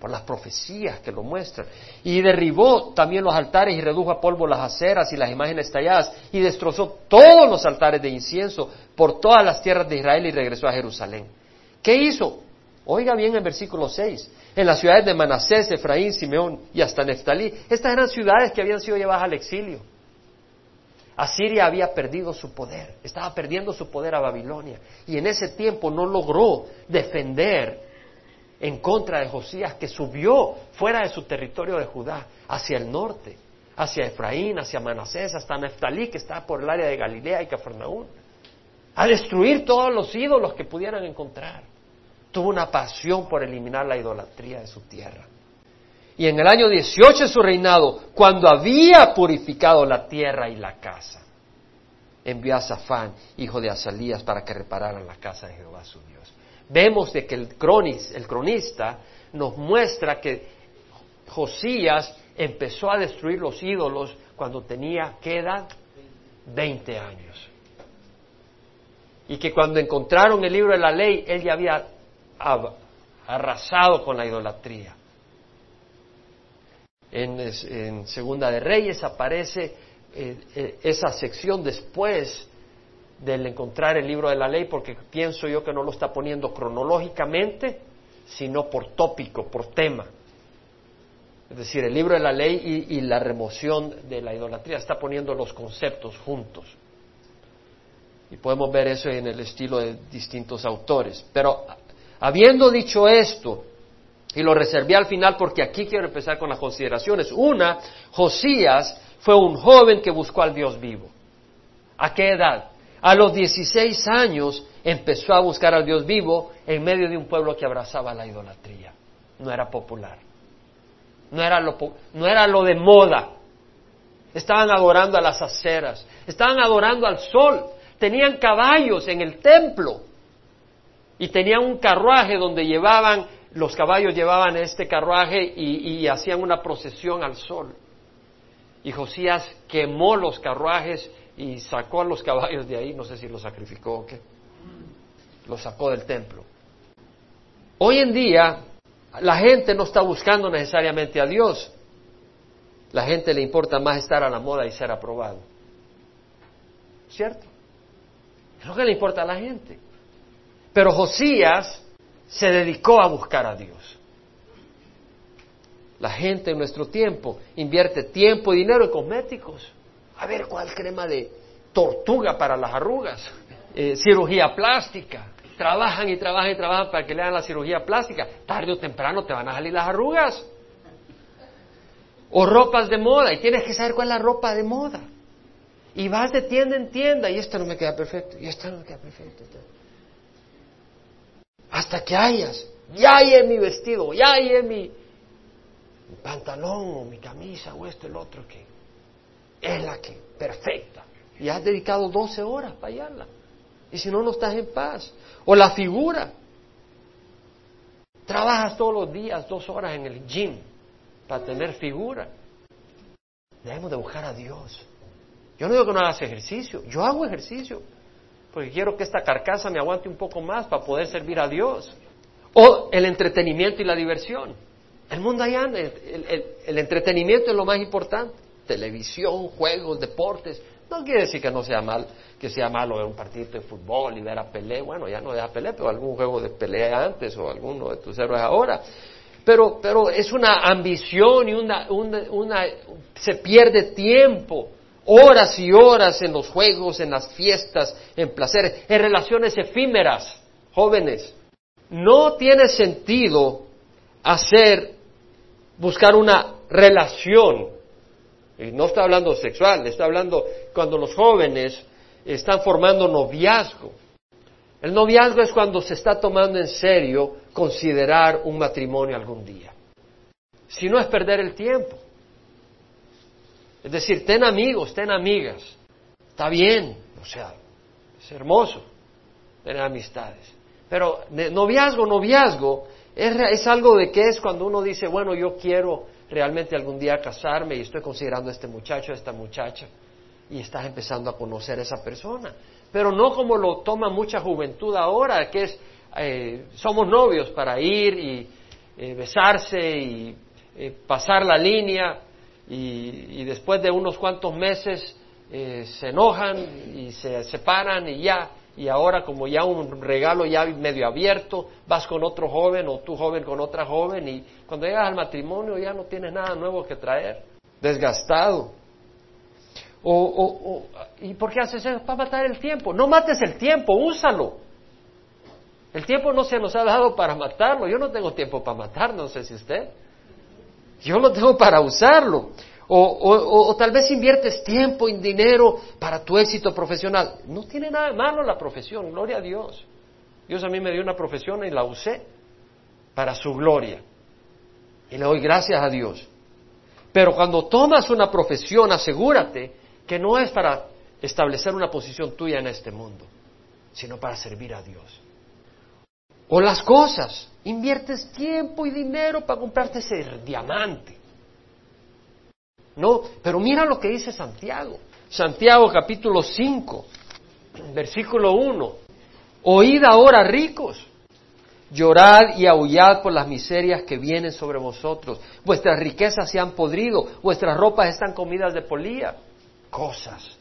por las profecías que lo muestran. Y derribó también los altares y redujo a polvo las aceras y las imágenes talladas y destrozó todos los altares de incienso por todas las tierras de Israel y regresó a Jerusalén. ¿Qué hizo? Oiga bien el versículo 6. En las ciudades de Manasés, Efraín, Simeón y hasta Neftalí, estas eran ciudades que habían sido llevadas al exilio. Asiria había perdido su poder, estaba perdiendo su poder a Babilonia y en ese tiempo no logró defender en contra de Josías, que subió fuera de su territorio de Judá, hacia el norte, hacia Efraín, hacia Manasés, hasta Neftalí, que está por el área de Galilea y Cafarnaún, a destruir todos los ídolos que pudieran encontrar. Tuvo una pasión por eliminar la idolatría de su tierra. Y en el año 18 de su reinado, cuando había purificado la tierra y la casa, envió a Safán, hijo de Asalías, para que repararan la casa de Jehová su Dios vemos de que el, el cronista nos muestra que Josías empezó a destruir los ídolos cuando tenía, ¿qué edad? 20 años. Y que cuando encontraron el libro de la ley, él ya había arrasado con la idolatría. En, Segunda de Reyes aparece eh, eh, esa sección después del encontrar el libro de la ley, porque pienso yo que no lo está poniendo cronológicamente, sino por tópico, por tema. Es decir, el libro de la ley y, la remoción de la idolatría está poniendo los conceptos juntos. Y podemos ver eso en el estilo de distintos autores. Pero habiendo dicho esto, y lo reservé al final porque aquí quiero empezar con las consideraciones. Una, Josías fue un joven que buscó al Dios vivo. ¿A qué edad? A los 16 años empezó a buscar al Dios vivo en medio de un pueblo que abrazaba la idolatría. No era popular. No era lo, no era lo de moda. Estaban adorando a las aceras. Estaban adorando al sol. Tenían caballos en el templo. Y tenían un carruaje donde llevaban, los caballos llevaban este carruaje y, hacían una procesión al sol. Y Josías quemó los carruajes y sacó a los caballos de ahí, no sé si los sacrificó o qué, los sacó del templo. Hoy en día la gente no está buscando necesariamente a Dios, la gente le importa más estar a la moda y ser aprobado. ¿Cierto? Es lo que le importa a la gente. Pero Josías se dedicó a buscar a Dios. La gente en nuestro tiempo invierte tiempo y dinero en cosméticos a ver cuál crema de tortuga para las arrugas, eh, cirugía plástica. Trabajan y trabajan y trabajan para que le hagan la cirugía plástica. Tarde o temprano te van a salir las arrugas. O ropas de moda, y tienes que saber cuál es la ropa de moda. Y vas de tienda en tienda, y esta no me queda perfecto, y esta no me queda perfecto. Hasta que hayas, ya hay mi vestido, ya hay mi, mi pantalón, o mi camisa, o esto, el otro, que es la que, perfecta. Y has dedicado 12 horas para hallarla. Y si no, no estás en paz. O la figura. Trabajas todos los días dos horas en el gym para tener figura. Debemos de buscar a Dios. Yo no digo que no hagas ejercicio, yo hago ejercicio, porque quiero que esta carcasa me aguante un poco más para poder servir a Dios. O el entretenimiento y la diversión. El mundo allá anda, el, entretenimiento es lo más importante. Televisión, juegos, deportes. No quiere decir que no sea mal, que sea malo ver un partido de fútbol y ver a Pelé. Bueno, ya no de a Pelé, pero algún juego de pelea antes o alguno de tus héroes ahora. Pero, pero es una ambición y una, una se pierde tiempo horas y horas en los juegos, en las fiestas, en placeres, en relaciones efímeras, jóvenes. No tiene sentido hacer, buscar una relación. Y no está hablando sexual, está hablando cuando los jóvenes están formando noviazgo. El noviazgo es cuando se está tomando en serio considerar un matrimonio algún día. Si no es perder el tiempo. Es decir, ten amigos, ten amigas. Está bien, o sea, es hermoso tener amistades. Pero noviazgo, noviazgo, es, es algo de que es cuando uno dice, bueno, yo quiero realmente algún día casarme y estoy considerando a este muchacho, a esta muchacha, y estás empezando a conocer a esa persona. Pero no como lo toma mucha juventud ahora, que es, eh, somos novios para ir y eh, besarse y eh, pasar la línea y, después de unos cuantos meses eh, se enojan y se separan y ya, y ahora como ya un regalo ya medio abierto, vas con otro joven o tú joven con otra joven y cuando llegas al matrimonio ya no tienes nada nuevo que traer, desgastado. O, o, ¿Y por qué haces eso? Para matar el tiempo. No mates el tiempo, úsalo. El tiempo no se nos ha dado para matarlo. Yo no tengo tiempo para matar, no sé si usted. Yo lo tengo para usarlo. O, tal vez inviertes tiempo y dinero para tu éxito profesional. No tiene nada de malo la profesión, gloria a Dios. Dios a mí me dio una profesión y la usé para su gloria. Y le doy gracias a Dios. Pero cuando tomas una profesión, asegúrate que no es para establecer una posición tuya en este mundo, sino para servir a Dios. O las cosas. Inviertes tiempo y dinero para comprarte ese diamante. No, pero mira lo que dice Santiago. Santiago capítulo 5, versículo 1. Oíd ahora ricos, llorad y aullad por las miserias que vienen sobre vosotros. Vuestras riquezas se han podrido, vuestras ropas están comidas de polía. Cosas,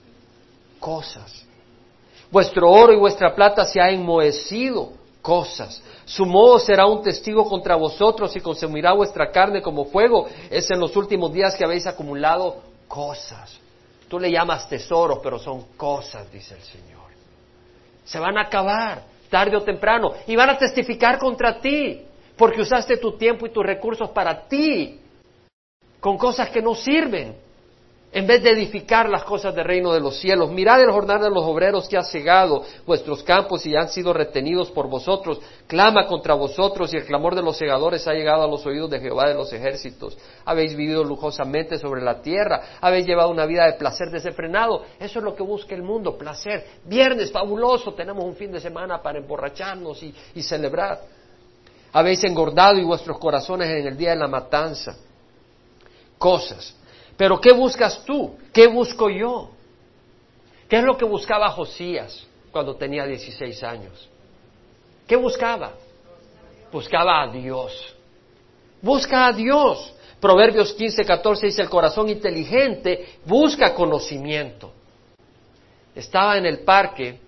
cosas. Vuestro oro y vuestra plata se ha enmohecido cosas. Su modo será un testigo contra vosotros y consumirá vuestra carne como fuego. Es en los últimos días que habéis acumulado cosas. Tú le llamas tesoros, pero son cosas, dice el Señor. Se van a acabar tarde o temprano y van a testificar contra ti porque usaste tu tiempo y tus recursos para ti con cosas que no sirven en vez de edificar las cosas del reino de los cielos. Mirad el jornal de los obreros que ha cegado vuestros campos y han sido retenidos por vosotros. Clama contra vosotros y el clamor de los segadores ha llegado a los oídos de Jehová de los ejércitos. Habéis vivido lujosamente sobre la tierra, habéis llevado una vida de placer desenfrenado. Eso es lo que busca el mundo, placer. Viernes, fabuloso, tenemos un fin de semana para emborracharnos y, y celebrar. Habéis engordado y vuestros corazones en el día de la matanza. Cosas pero ¿qué buscas tú? ¿Qué busco yo? ¿Qué es lo que buscaba Josías cuando tenía 16 años? ¿Qué buscaba? Buscaba a Dios. Busca a Dios. Proverbios 15, 14 dice, el corazón inteligente busca conocimiento. Estaba en el parque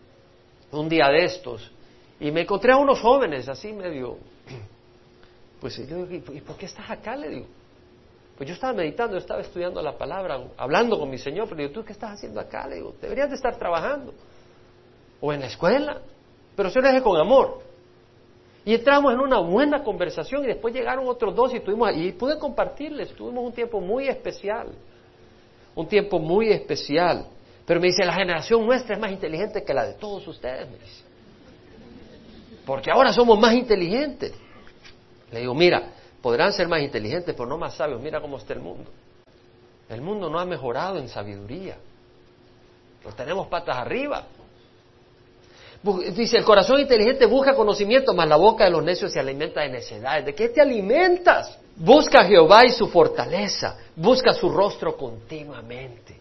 un día de estos y me encontré a unos jóvenes así medio, [clears throat] pues, ¿y por qué estás acá? Le digo, pues yo estaba meditando, yo estaba estudiando la palabra, hablando con mi Señor, pero digo, ¿tú qué estás haciendo acá? Le digo, deberías de estar trabajando. O en la escuela. Pero se lo dije con amor. Y entramos en una buena conversación y después llegaron otros dos y tuvimos, y pude compartirles, tuvimos un tiempo muy especial. Un tiempo muy especial. Pero me dice, la generación nuestra es más inteligente que la de todos ustedes, me dice. Porque ahora somos más inteligentes. Le digo, mira, Podrán ser más inteligentes, pero no más sabios. Mira cómo está el mundo. El mundo no ha mejorado en sabiduría. Lo tenemos patas arriba. Dice, el corazón inteligente busca conocimiento, mas la boca de los necios se alimenta de necedades. ¿De qué te alimentas? Busca a Jehová y su fortaleza. Busca su rostro continuamente.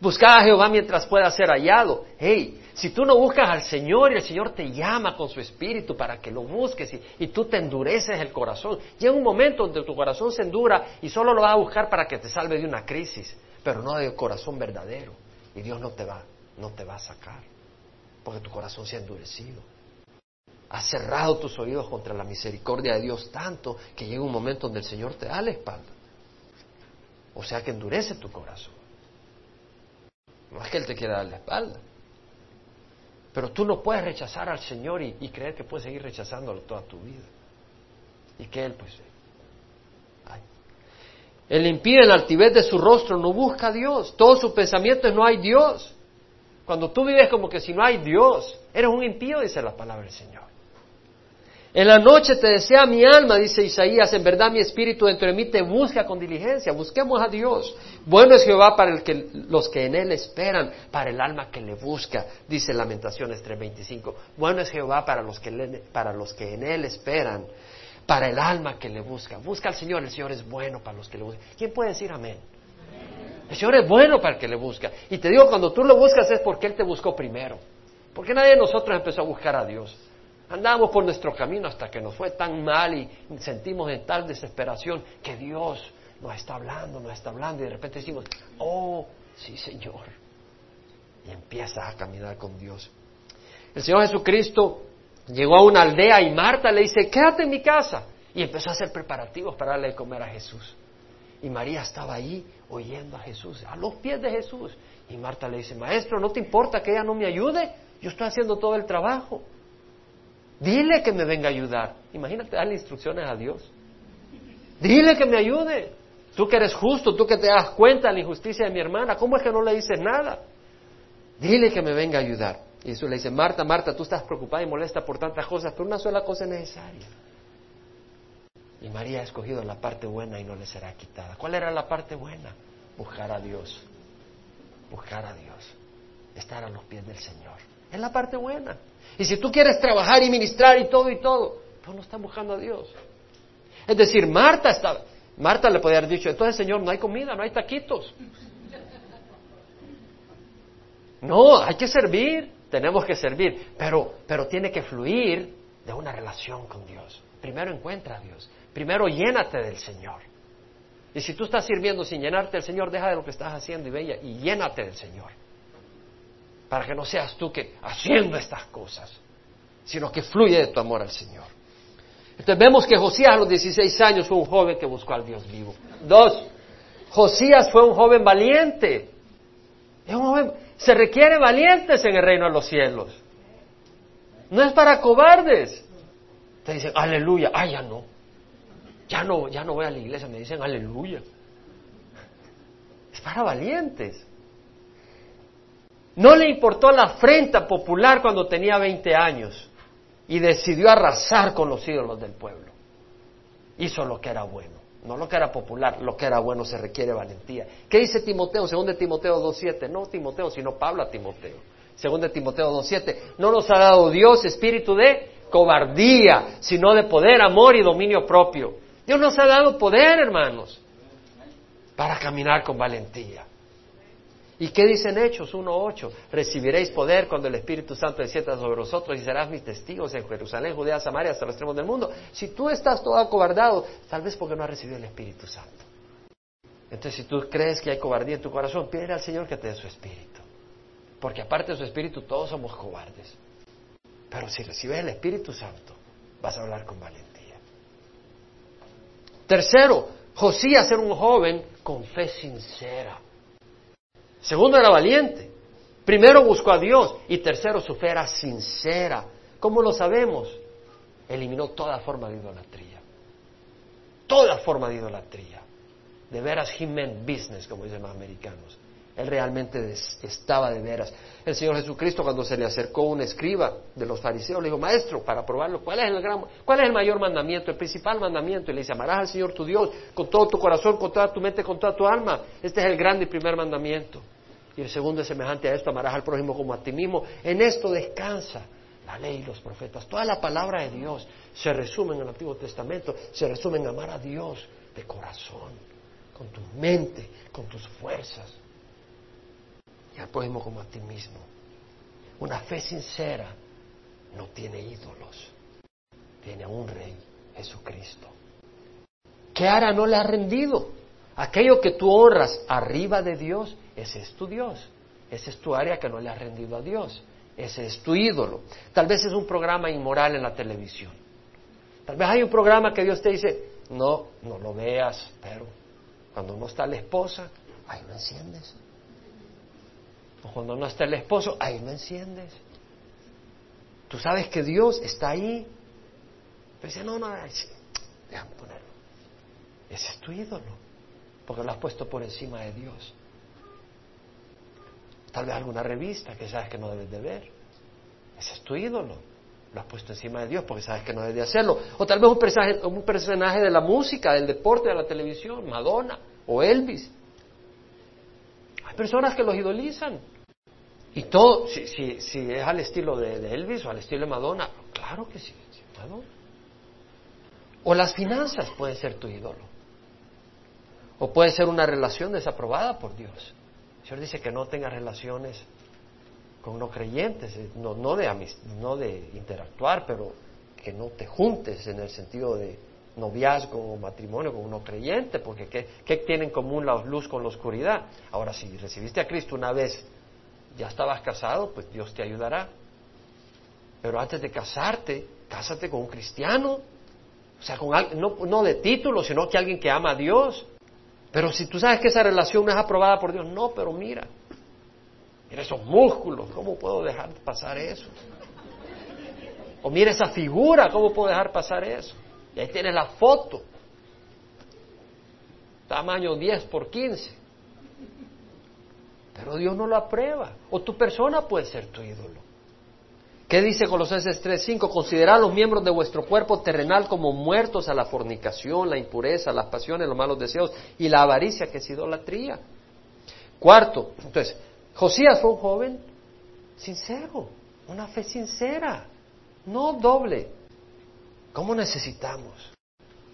Busca a Jehová mientras pueda ser hallado. Hey, si tú no buscas al Señor y el Señor te llama con su espíritu para que lo busques y, tú te endureces el corazón, llega un momento donde tu corazón se endura y solo lo vas a buscar para que te salve de una crisis, pero no de corazón verdadero. Y Dios no te va, no te va a sacar porque tu corazón se ha endurecido. Has cerrado tus oídos contra la misericordia de Dios tanto que llega un momento donde el Señor te da la espalda. O sea que endurece tu corazón. No es que Él te quiera dar la espalda. Pero tú no puedes rechazar al Señor y, creer que puedes seguir rechazándolo toda tu vida. Y que Él, pues, ay. Él impide el altivez de su rostro, no busca a Dios. Todo su pensamiento es no hay Dios. Cuando tú vives como que si no hay Dios, eres un impío, dice la palabra del Señor. En la noche te desea mi alma, dice Isaías, en verdad mi espíritu dentro de mí te busca con diligencia, busquemos a Dios. Bueno es Jehová para los que en Él esperan, para el alma que le busca, dice Lamentaciones 3:25. Bueno es Jehová para los, que para los que en Él esperan, para el alma que le busca. Busca al Señor, el Señor es bueno para los que le buscan. ¿Quién puede decir amén? El Señor es bueno para el que le busca. Y te digo, cuando tú lo buscas es porque Él te buscó primero. Porque nadie de nosotros empezó a buscar a Dios. Andábamos por nuestro camino hasta que nos fue tan mal y sentimos en tal desesperación que Dios nos está hablando, nos está hablando y de repente decimos, oh, sí Señor. Y empiezas a caminar con Dios. El Señor Jesucristo llegó a una aldea y Marta le dice, quédate en mi casa. Y empezó a hacer preparativos para darle de comer a Jesús. Y María estaba ahí oyendo a Jesús, a los pies de Jesús. Y Marta le dice, maestro, ¿no te importa que ella no me ayude? Yo estoy haciendo todo el trabajo. Dile que me venga a ayudar. Imagínate darle instrucciones a Dios. Dile que me ayude. Tú que eres justo, tú que te das cuenta de la injusticia de mi hermana, ¿cómo es que no le dices nada? Dile que me venga a ayudar. Y Jesús le dice, Marta, Marta, tú estás preocupada y molesta por tantas cosas, pero una sola cosa es necesaria. Y María ha escogido la parte buena y no le será quitada. ¿Cuál era la parte buena? Buscar a Dios. Buscar a Dios. Estar a los pies del Señor. Es la parte buena. Y si tú quieres trabajar y ministrar y todo y todo, pues no estás buscando a Dios. Es decir, Marta estaba, Marta le podía haber dicho, entonces Señor, no hay comida, no hay taquitos. No, hay que servir, tenemos que servir, pero, pero tiene que fluir de una relación con Dios. Primero encuentra a Dios. Primero llénate del Señor. Y si tú estás sirviendo sin llenarte del Señor, deja de lo que estás haciendo y ve y llénate del Señor. Para que no seas tú que haciendo estas cosas, sino que fluye de tu amor al Señor. Entonces vemos que Josías a los 16 años fue un joven que buscó al Dios vivo. Dos, Josías fue un joven valiente. Es un joven, se requiere valientes en el reino de los cielos. No es para cobardes. Te dicen, aleluya, ah, ya no. Ya no, ya no voy a la iglesia, me dicen aleluya. Es para valientes. No le importó la afrenta popular cuando tenía 20 años y decidió arrasar con los ídolos del pueblo. Hizo lo que era bueno, no lo que era popular, lo que era bueno se requiere valentía. ¿Qué dice Timoteo? Según de Timoteo 2.7, no Timoteo, sino Pablo a Timoteo. Según de Timoteo 2.7, no nos ha dado Dios espíritu de cobardía, sino de poder, amor y dominio propio. Dios nos ha dado poder, hermanos, para caminar con valentía. ¿Y qué dicen Hechos 1.8? Recibiréis poder cuando el Espíritu Santo descienda sobre vosotros y serás mis testigos en Jerusalén, Judea, Samaria, hasta los extremos del mundo. Si tú estás todo acobardado, tal vez porque no has recibido el Espíritu Santo. Entonces, si tú crees que hay cobardía en tu corazón, pide al Señor que te dé su Espíritu. Porque aparte de su Espíritu, todos somos cobardes. Pero si recibes el Espíritu Santo, vas a hablar con valentía. Tercero, Josías era un joven con fe sincera. Segundo, era valiente. Primero buscó a Dios y tercero, su fe era sincera. ¿Cómo lo sabemos? Eliminó toda forma de idolatría. Toda forma de idolatría. De veras, he meant business, como dicen los americanos. Él realmente estaba de veras. El Señor Jesucristo cuando se le acercó un escriba de los fariseos, le dijo, maestro, para probarlo, ¿cuál es el, gran, cuál es el mayor mandamiento, el principal mandamiento? Y le dice, amarás al Señor tu Dios con todo tu corazón, con toda tu mente, con toda tu alma. Este es el grande y primer mandamiento. Y el segundo es semejante a esto, amarás al prójimo como a ti mismo. En esto descansa la ley y los profetas. Toda la palabra de Dios se resume en el Antiguo Testamento, se resume en amar a Dios de corazón, con tu mente, con tus fuerzas. Al prójimo como a ti mismo. Una fe sincera no tiene ídolos, tiene a un rey, Jesucristo. ¿Qué hará no le ha rendido? Aquello que tú honras arriba de Dios, ese es tu Dios. Ese es tu área que no le ha rendido a Dios. Ese es tu ídolo. Tal vez es un programa inmoral en la televisión. Tal vez hay un programa que Dios te dice, no, no lo veas, pero cuando no está la esposa, ahí lo enciendes. O cuando no está el esposo, ahí lo enciendes. Tú sabes que Dios está ahí. Pero dice, no, no, déjame ponerlo. Ese es tu ídolo, porque lo has puesto por encima de Dios. Tal vez alguna revista que sabes que no debes de ver. Ese es tu ídolo. Lo has puesto encima de Dios porque sabes que no debes de hacerlo. O tal vez un personaje, un personaje de la música, del deporte, de la televisión, Madonna o Elvis. Personas que los idolizan. Y todo, si, si, si es al estilo de, Elvis o al estilo de Madonna, claro que sí, O las finanzas pueden ser tu ídolo. O puede ser una relación desaprobada por Dios. El Señor dice que no tengas relaciones con no creyentes, eh, no, no, de no de interactuar, pero que no te juntes en el sentido de noviazgo o matrimonio con un creyente, porque ¿qué, ¿qué tiene en común la luz con la oscuridad? Ahora, si recibiste a Cristo una vez ya estabas casado, pues Dios te ayudará. Pero antes de casarte, cásate con un cristiano. O sea, con no, no de título, sino que alguien que ama a Dios. Pero si tú sabes que esa relación no es aprobada por Dios, no, pero mira, mira esos músculos, ¿cómo puedo dejar pasar eso? O mira esa figura, ¿cómo puedo dejar pasar eso? Y ahí tienes la foto, tamaño 10 por 15. Pero Dios no lo aprueba. O tu persona puede ser tu ídolo. ¿Qué dice Colosenses 3:5? Considerad los miembros de vuestro cuerpo terrenal como muertos a la fornicación, la impureza, las pasiones, los malos deseos y la avaricia, que es idolatría. Cuarto, entonces, Josías fue un joven sincero, una fe sincera, no doble. ¿Cómo necesitamos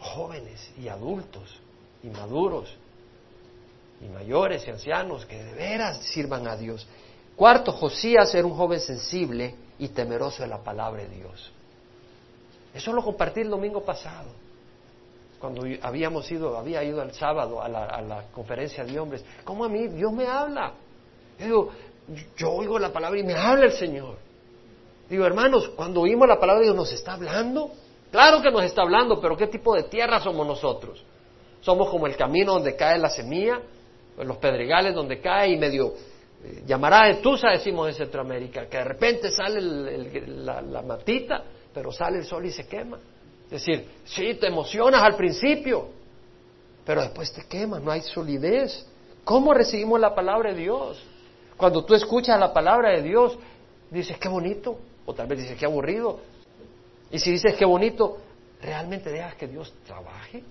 jóvenes y adultos y maduros y mayores y ancianos que de veras sirvan a Dios. Cuarto, Josías era un joven sensible y temeroso de la palabra de Dios. Eso lo compartí el domingo pasado, cuando habíamos ido, había ido el sábado a la, conferencia de hombres. ¿Cómo a mí Dios me habla? Yo digo, yo oigo la palabra y me habla el Señor. Digo, hermanos, cuando oímos la palabra de Dios, ¿nos está hablando? Claro que nos está hablando, pero ¿qué tipo de tierra somos nosotros? Somos como el camino donde cae la semilla, en los pedregales donde cae y medio eh, llamará de Tusa, decimos en Centroamérica, que de repente sale la, matita, pero sale el sol y se quema. Es decir, sí, te emocionas al principio, pero después te quemas, no hay solidez. ¿Cómo recibimos la palabra de Dios? Cuando tú escuchas la palabra de Dios, dices, qué bonito, o tal vez dices, qué aburrido. Y si dices, qué bonito, ¿realmente dejas que Dios trabaje?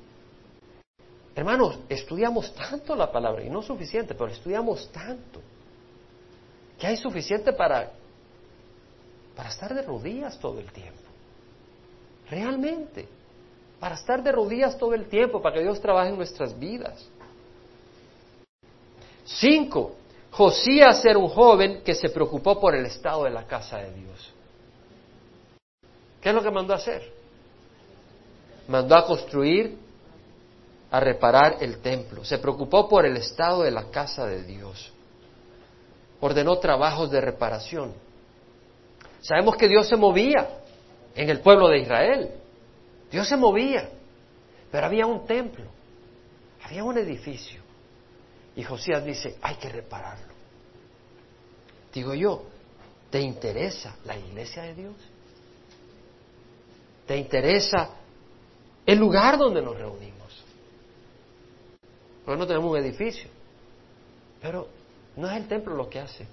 Hermanos, estudiamos tanto la palabra, y no suficiente, pero estudiamos tanto, que hay suficiente para, para estar de rodillas todo el tiempo. Realmente, para estar de rodillas todo el tiempo, para que Dios trabaje en nuestras vidas. Cinco, Josías era un joven que se preocupó por el estado de la casa de Dios. ¿Qué es lo que mandó a hacer? Mandó a construir a reparar el templo, se preocupó por el estado de la casa de Dios, ordenó trabajos de reparación. Sabemos que Dios se movía en el pueblo de Israel, Dios se movía, pero había un templo, había un edificio, y Josías dice, hay que repararlo. Digo yo, ¿te interesa la iglesia de Dios? ¿Te interesa el lugar donde nos reunimos? Porque no tenemos un edificio. Pero no es el templo lo que hace.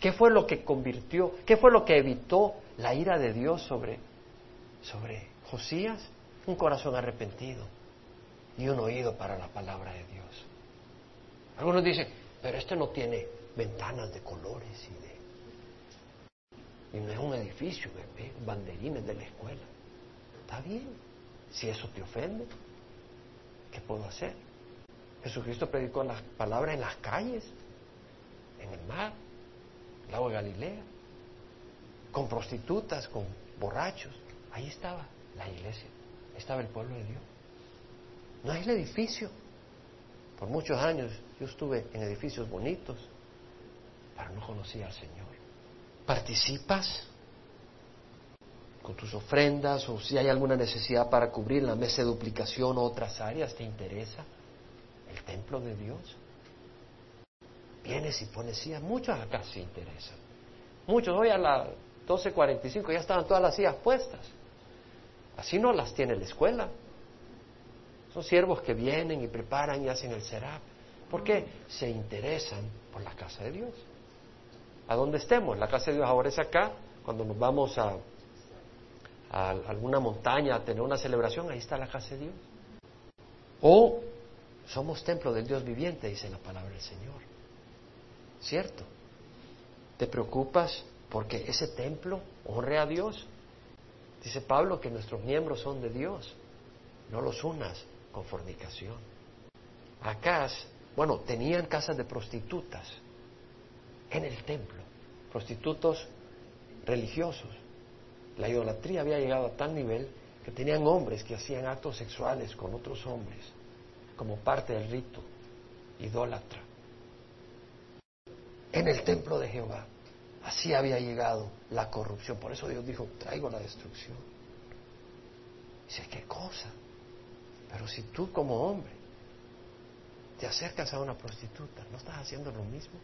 ¿Qué fue lo que convirtió, qué fue lo que evitó la ira de Dios sobre, sobre Josías? Un corazón arrepentido y un oído para la palabra de Dios. Algunos dicen, pero este no tiene ventanas de colores y de... Y no es un edificio, bebé, banderines de la escuela. Está bien. Si eso te ofende, ¿qué puedo hacer? Jesucristo predicó la palabra en las calles, en el mar, el lago de Galilea, con prostitutas, con borrachos. Ahí estaba la iglesia, estaba el pueblo de Dios. No es el edificio. Por muchos años yo estuve en edificios bonitos, pero no conocía al Señor. ¿Participas con tus ofrendas o si hay alguna necesidad para cubrir la mesa de duplicación o otras áreas? ¿Te interesa el templo de Dios? Vienes y pones sillas. Muchos acá se interesan. Muchos hoy a las 12.45 ya estaban todas las sillas puestas. Así no las tiene la escuela. Son siervos que vienen y preparan y hacen el serap. ¿Por qué? Se interesan por la casa de Dios. A donde estemos, la casa de Dios ahora es acá. Cuando nos vamos a, a alguna montaña a tener una celebración, ahí está la casa de Dios. O somos templo del Dios viviente, dice la palabra del Señor. ¿Cierto? ¿Te preocupas porque ese templo honre a Dios? Dice Pablo que nuestros miembros son de Dios. No los unas con fornicación. Acá, bueno, tenían casas de prostitutas en el templo, prostitutos religiosos. La idolatría había llegado a tal nivel que tenían hombres que hacían actos sexuales con otros hombres como parte del rito idólatra. En el templo de Jehová. Así había llegado la corrupción. Por eso Dios dijo, traigo la destrucción. Dice, ¿qué cosa? Pero si tú como hombre te acercas a una prostituta, ¿no estás haciendo lo mismo?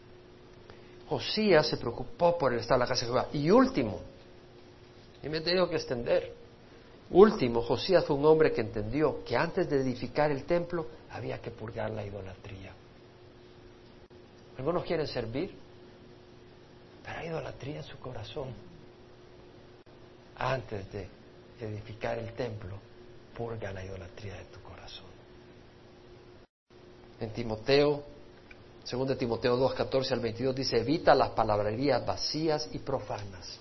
Josías se preocupó por el estado de la casa de Jehová. Y último, y me he tenido que extender, último, Josías fue un hombre que entendió que antes de edificar el templo había que purgar la idolatría. Algunos quieren servir, pero hay idolatría en su corazón. Antes de edificar el templo, purga la idolatría de tu corazón. En Timoteo, 2 Timoteo 2, 14 al 22 dice, evita las palabrerías vacías y profanas,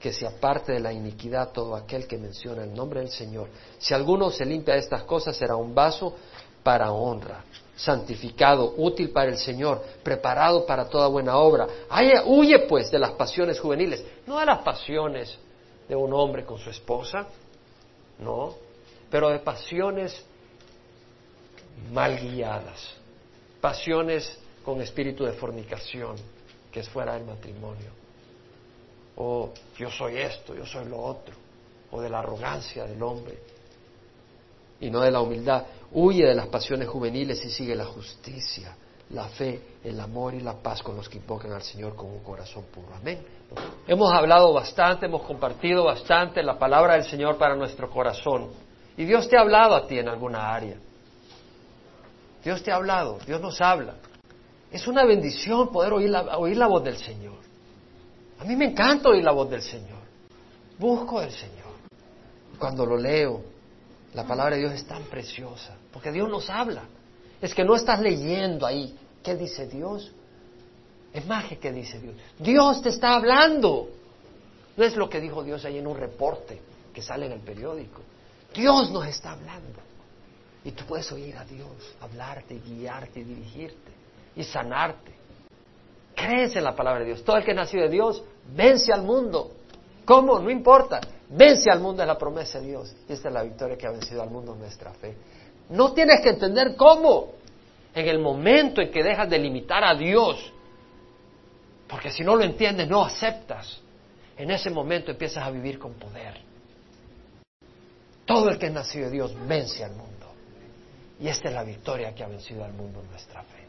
que se aparte de la iniquidad todo aquel que menciona el nombre del Señor. Si alguno se limpia de estas cosas, será un vaso para honra, santificado, útil para el Señor, preparado para toda buena obra. huye pues de las pasiones juveniles, no de las pasiones de un hombre con su esposa, no, pero de pasiones mal guiadas, pasiones con espíritu de fornicación, que es fuera del matrimonio, o yo soy esto, yo soy lo otro, o de la arrogancia del hombre y no de la humildad. Huye de las pasiones juveniles y sigue la justicia, la fe, el amor y la paz con los que invocan al Señor con un corazón puro. Amén. Hemos hablado bastante, hemos compartido bastante la palabra del Señor para nuestro corazón. Y Dios te ha hablado a ti en alguna área. Dios te ha hablado, Dios nos habla. Es una bendición poder oír la, oír la voz del Señor. A mí me encanta oír la voz del Señor. Busco al Señor. Cuando lo leo, la palabra de Dios es tan preciosa, porque Dios nos habla. Es que no estás leyendo ahí. ¿Qué dice Dios? Es más que qué dice Dios. Dios te está hablando. No es lo que dijo Dios ahí en un reporte que sale en el periódico. Dios nos está hablando. Y tú puedes oír a Dios, hablarte, guiarte, dirigirte y sanarte. Crees en la palabra de Dios. Todo el que nació de Dios vence al mundo. ¿Cómo? No importa. Vence al mundo es la promesa de Dios. Y esta es la victoria que ha vencido al mundo nuestra fe. No tienes que entender cómo. En el momento en que dejas de limitar a Dios, porque si no lo entiendes, no aceptas. En ese momento empiezas a vivir con poder. Todo el que es nacido de Dios vence al mundo. Y esta es la victoria que ha vencido al mundo en nuestra fe.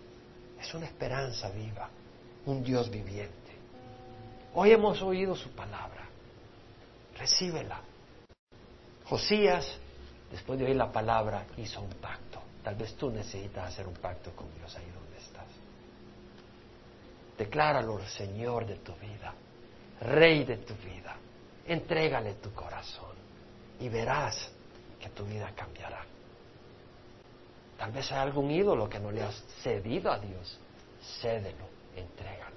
Es una esperanza viva, un Dios viviente. Hoy hemos oído su palabra. Recíbela. Josías, después de oír la palabra, hizo un pacto. Tal vez tú necesitas hacer un pacto con Dios ahí donde estás. Decláralo Señor de tu vida, Rey de tu vida. Entrégale tu corazón y verás que tu vida cambiará. Tal vez hay algún ídolo que no le has cedido a Dios. Cédelo, entrégalo.